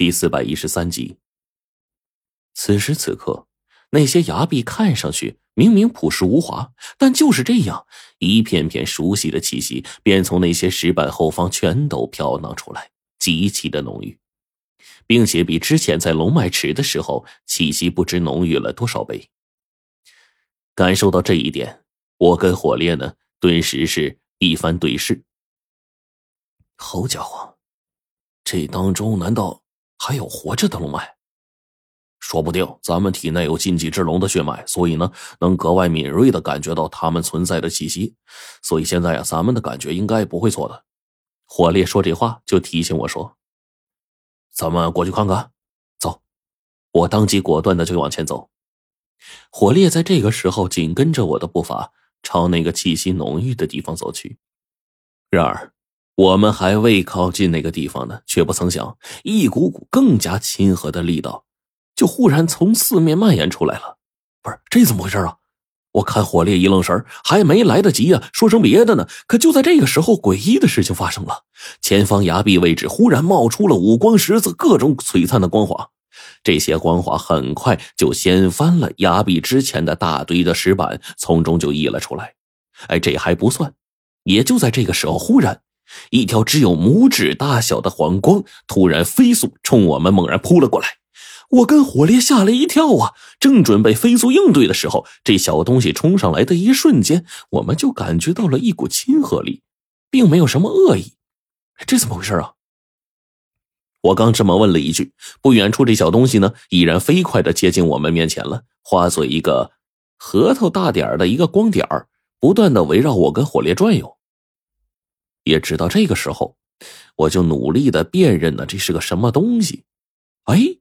第四百一十三集。此时此刻，那些崖壁看上去明明朴实无华，但就是这样，一片片熟悉的气息便从那些石板后方全都飘荡出来，极其的浓郁，并且比之前在龙脉池的时候气息不知浓郁了多少倍。感受到这一点，我跟火烈呢，顿时是一番对视。好家伙，这当中难道还有活着的龙脉？说不定咱们体内有禁忌之龙的血脉，所以呢，能格外敏锐的感觉到他们存在的气息。所以现在啊，咱们的感觉应该不会错的。火烈说这话就提醒我说：“咱们过去看看。”走，我当即果断的就往前走。火烈在这个时候紧跟着我的步伐，朝那个气息浓郁的地方走去。然而。我们还未靠近那个地方呢，却不曾想，一股股更加亲和的力道，就忽然从四面蔓延出来了。不是，这怎么回事啊？我看火烈一愣神还没来得及呀，说声别的呢。可就在这个时候，诡异的事情发生了，前方崖壁位置忽然冒出了五光十色、各种璀璨的光华。这些光华很快就掀翻了崖壁之前的大堆的石板，从中就溢了出来。哎，这还不算，也就在这个时候，忽然。一条只有拇指大小的黄光突然飞速冲我们猛然扑了过来，我跟火烈吓了一跳啊！正准备飞速应对的时候，这小东西冲上来的一瞬间，我们就感觉到了一股亲和力，并没有什么恶意。这怎么回事啊？我刚这么问了一句，不远处这小东西呢，已然飞快的接近我们面前了，化作一个核桃大点的一个光点，不断的围绕我跟火烈转悠。也直到这个时候，我就努力的辨认呢，这是个什么东西？哎，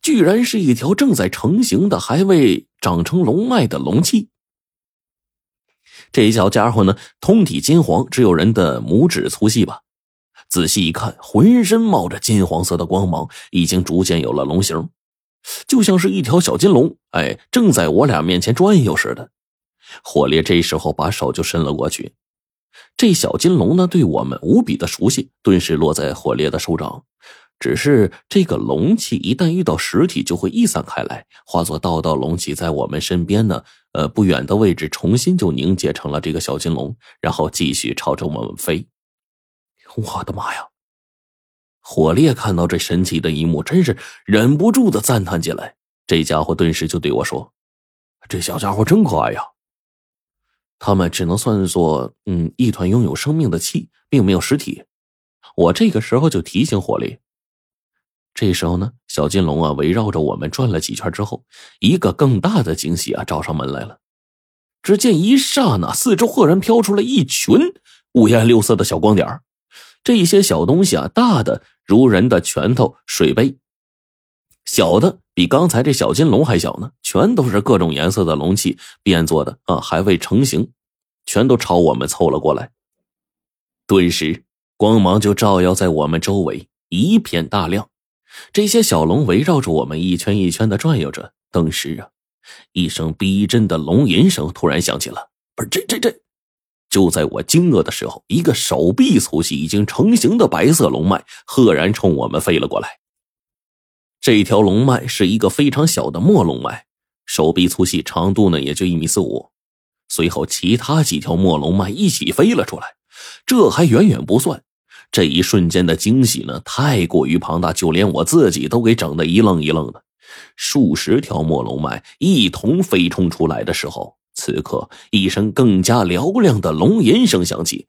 居然是一条正在成型的、还未长成龙脉的龙气。这小家伙呢，通体金黄，只有人的拇指粗细吧。仔细一看，浑身冒着金黄色的光芒，已经逐渐有了龙形，就像是一条小金龙。哎，正在我俩面前转悠似的。火烈这时候把手就伸了过去。这小金龙呢，对我们无比的熟悉，顿时落在火烈的手掌。只是这个龙气一旦遇到实体，就会逸散开来，化作道道龙气，在我们身边呢，呃，不远的位置，重新就凝结成了这个小金龙，然后继续朝着我们飞。我的妈呀！火烈看到这神奇的一幕，真是忍不住的赞叹起来。这家伙顿时就对我说：“这小家伙真可爱呀。”他们只能算作，嗯，一团拥有生命的气，并没有实体。我这个时候就提醒火力。这时候呢，小金龙啊，围绕着我们转了几圈之后，一个更大的惊喜啊，找上门来了。只见一刹那，四周赫然飘出了一群五颜六色的小光点这一些小东西啊，大的如人的拳头水杯。小的比刚才这小金龙还小呢，全都是各种颜色的龙器变做的啊，还未成型，全都朝我们凑了过来。顿时，光芒就照耀在我们周围，一片大亮。这些小龙围绕着我们一圈一圈的转悠着。顿时啊，一声逼真的龙吟声突然响起了。不是这这这！就在我惊愕的时候，一个手臂粗细、已经成型的白色龙脉赫然冲我们飞了过来。这条龙脉是一个非常小的末龙脉，手臂粗细，长度呢也就一米四五。随后，其他几条末龙脉一起飞了出来。这还远远不算，这一瞬间的惊喜呢，太过于庞大，就连我自己都给整的一愣一愣的。数十条末龙脉一同飞冲出来的时候，此刻一声更加嘹亮的龙吟声响起。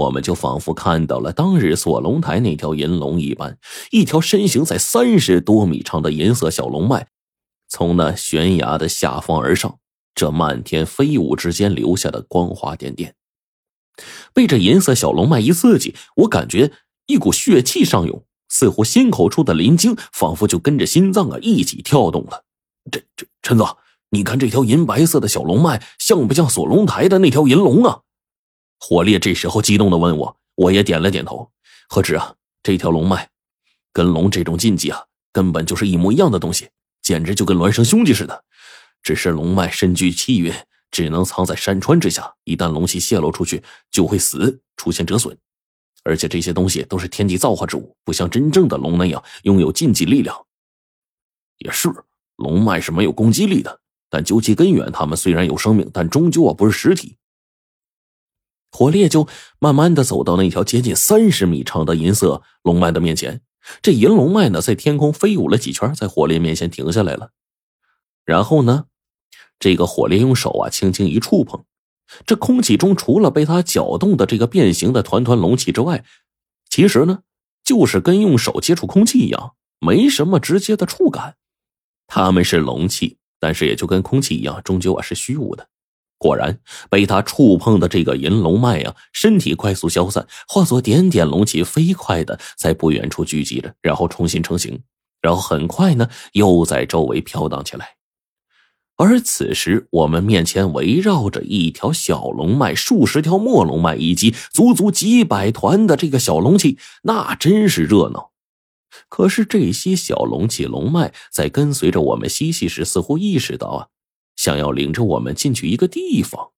我们就仿佛看到了当日锁龙台那条银龙一般，一条身形在三十多米长的银色小龙脉，从那悬崖的下方而上。这漫天飞舞之间留下的光华点点，被这银色小龙脉一刺激，我感觉一股血气上涌，似乎心口处的灵晶仿佛就跟着心脏啊一起跳动了。这这陈子，你看这条银白色的小龙脉，像不像锁龙台的那条银龙啊？火烈这时候激动的问我，我也点了点头。何止啊，这条龙脉，跟龙这种禁忌啊，根本就是一模一样的东西，简直就跟孪生兄弟似的。只是龙脉身具气运，只能藏在山川之下，一旦龙气泄露出去，就会死，出现折损。而且这些东西都是天地造化之物，不像真正的龙那样拥有禁忌力量。也是，龙脉是没有攻击力的，但究其根源，它们虽然有生命，但终究啊不是实体。火烈就慢慢的走到那条接近三十米长的银色龙脉的面前，这银龙脉呢，在天空飞舞了几圈，在火烈面前停下来了。然后呢，这个火烈用手啊，轻轻一触碰，这空气中除了被他搅动的这个变形的团团龙气之外，其实呢，就是跟用手接触空气一样，没什么直接的触感。他们是龙气，但是也就跟空气一样，终究啊是虚无的。果然，被他触碰的这个银龙脉呀，身体快速消散，化作点点龙气，飞快的在不远处聚集着，然后重新成型，然后很快呢，又在周围飘荡起来。而此时，我们面前围绕着一条小龙脉、数十条末龙脉，以及足足几百团的这个小龙气，那真是热闹。可是这些小龙气、龙脉在跟随着我们嬉戏时，似乎意识到啊。想要领着我们进去一个地方，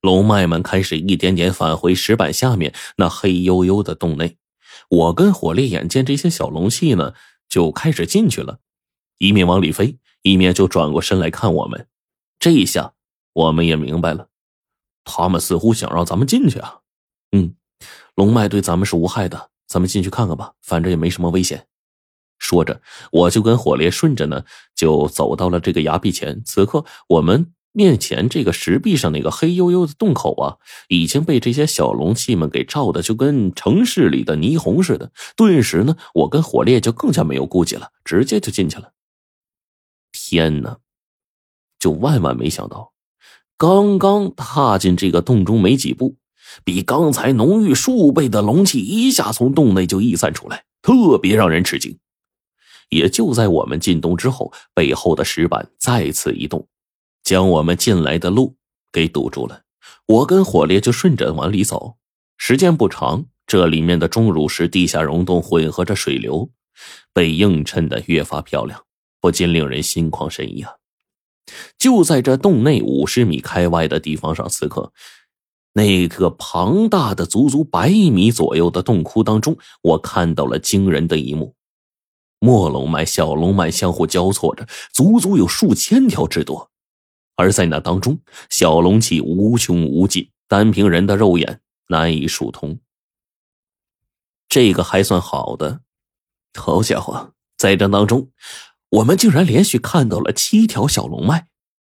龙脉们开始一点点返回石板下面那黑黝黝的洞内。我跟火烈眼见这些小龙气呢，就开始进去了，一面往里飞，一面就转过身来看我们。这一下，我们也明白了，他们似乎想让咱们进去啊。嗯，龙脉对咱们是无害的，咱们进去看看吧，反正也没什么危险。说着，我就跟火烈顺着呢，就走到了这个崖壁前。此刻，我们面前这个石壁上那个黑黝黝的洞口啊，已经被这些小龙气们给照的，就跟城市里的霓虹似的。顿时呢，我跟火烈就更加没有顾忌了，直接就进去了。天哪！就万万没想到，刚刚踏进这个洞中没几步，比刚才浓郁数倍的龙气一下从洞内就溢散出来，特别让人吃惊。也就在我们进洞之后，背后的石板再次移动，将我们进来的路给堵住了。我跟火烈就顺着往里走，时间不长，这里面的钟乳石地下溶洞混合着水流，被映衬的越发漂亮，不禁令人心旷神怡啊！就在这洞内五十米开外的地方上，此刻那个庞大的足足百米左右的洞窟当中，我看到了惊人的一幕。末龙脉、小龙脉相互交错着，足足有数千条之多。而在那当中，小龙气无穷无尽，单凭人的肉眼难以数通。这个还算好的，好家伙，在这当中，我们竟然连续看到了七条小龙脉。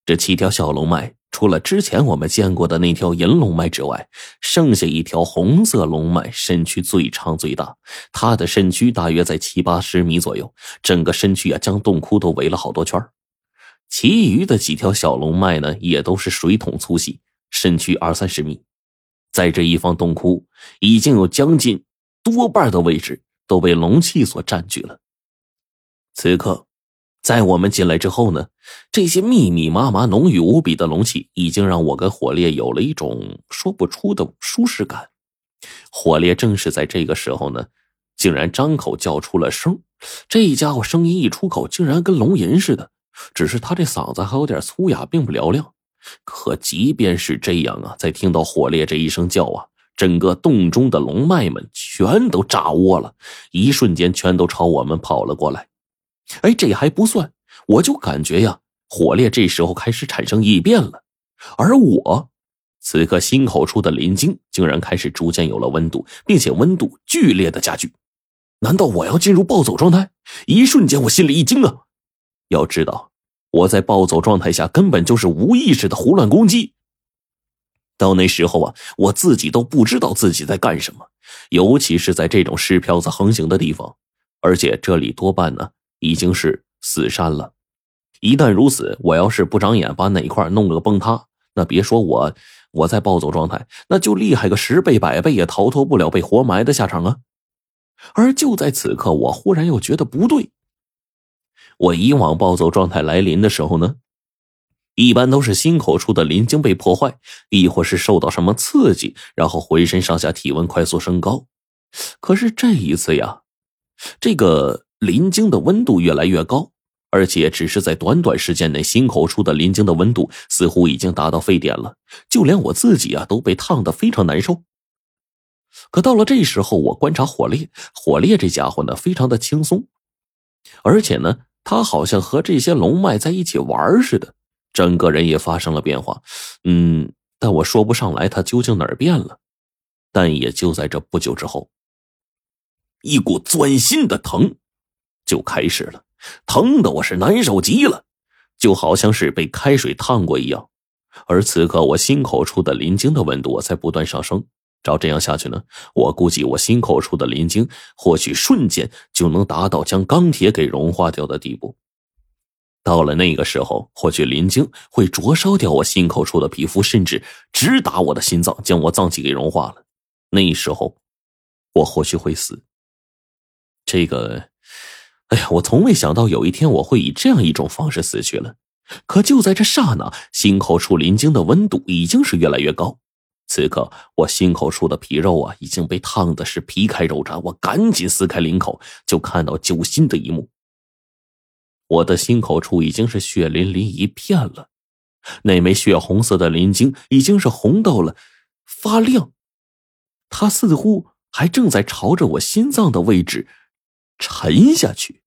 这七条小龙脉。除了之前我们见过的那条银龙脉之外，剩下一条红色龙脉，身躯最长最大。它的身躯大约在七八十米左右，整个身躯啊将洞窟都围了好多圈其余的几条小龙脉呢，也都是水桶粗细，身躯二三十米。在这一方洞窟，已经有将近多半的位置都被龙气所占据了。此刻。在我们进来之后呢，这些密密麻麻、浓郁无比的龙气已经让我跟火烈有了一种说不出的舒适感。火烈正是在这个时候呢，竟然张口叫出了声。这家伙声音一出口，竟然跟龙吟似的，只是他这嗓子还有点粗哑，并不嘹亮。可即便是这样啊，在听到火烈这一声叫啊，整个洞中的龙脉们全都炸窝了，一瞬间全都朝我们跑了过来。哎，这还不算，我就感觉呀，火烈这时候开始产生异变了，而我此刻心口处的鳞茎竟然开始逐渐有了温度，并且温度剧烈的加剧。难道我要进入暴走状态？一瞬间，我心里一惊啊！要知道，我在暴走状态下根本就是无意识的胡乱攻击。到那时候啊，我自己都不知道自己在干什么，尤其是在这种尸漂子横行的地方，而且这里多半呢。已经是死山了，一旦如此，我要是不长眼，把哪块弄个崩塌，那别说我我在暴走状态，那就厉害个十倍百倍，也逃脱不了被活埋的下场啊！而就在此刻，我忽然又觉得不对。我以往暴走状态来临的时候呢，一般都是心口处的鳞茎被破坏，亦或是受到什么刺激，然后浑身上下体温快速升高。可是这一次呀，这个。林晶的温度越来越高，而且只是在短短时间内，心口处的林晶的温度似乎已经达到沸点了。就连我自己啊，都被烫得非常难受。可到了这时候，我观察火烈，火烈这家伙呢，非常的轻松，而且呢，他好像和这些龙脉在一起玩似的，整个人也发生了变化。嗯，但我说不上来他究竟哪儿变了。但也就在这不久之后，一股钻心的疼就开始了，疼的我是难受极了，就好像是被开水烫过一样。而此刻，我心口处的鳞经的温度在不断上升。照这样下去呢，我估计我心口处的鳞经或许瞬间就能达到将钢铁给融化掉的地步。到了那个时候，或许林晶会灼烧掉我心口处的皮肤，甚至直达我的心脏，将我脏器给融化了。那时候，我或许会死。这个，哎呀，我从未想到有一天我会以这样一种方式死去了。可就在这刹那，心口处鳞晶的温度已经是越来越高。此刻，我心口处的皮肉啊，已经被烫的是皮开肉绽。我赶紧撕开领口，就看到揪心的一幕。我的心口处已经是血淋淋一片了，那枚血红色的鳞晶已经是红到了发亮。它似乎还正在朝着我心脏的位置沉下去。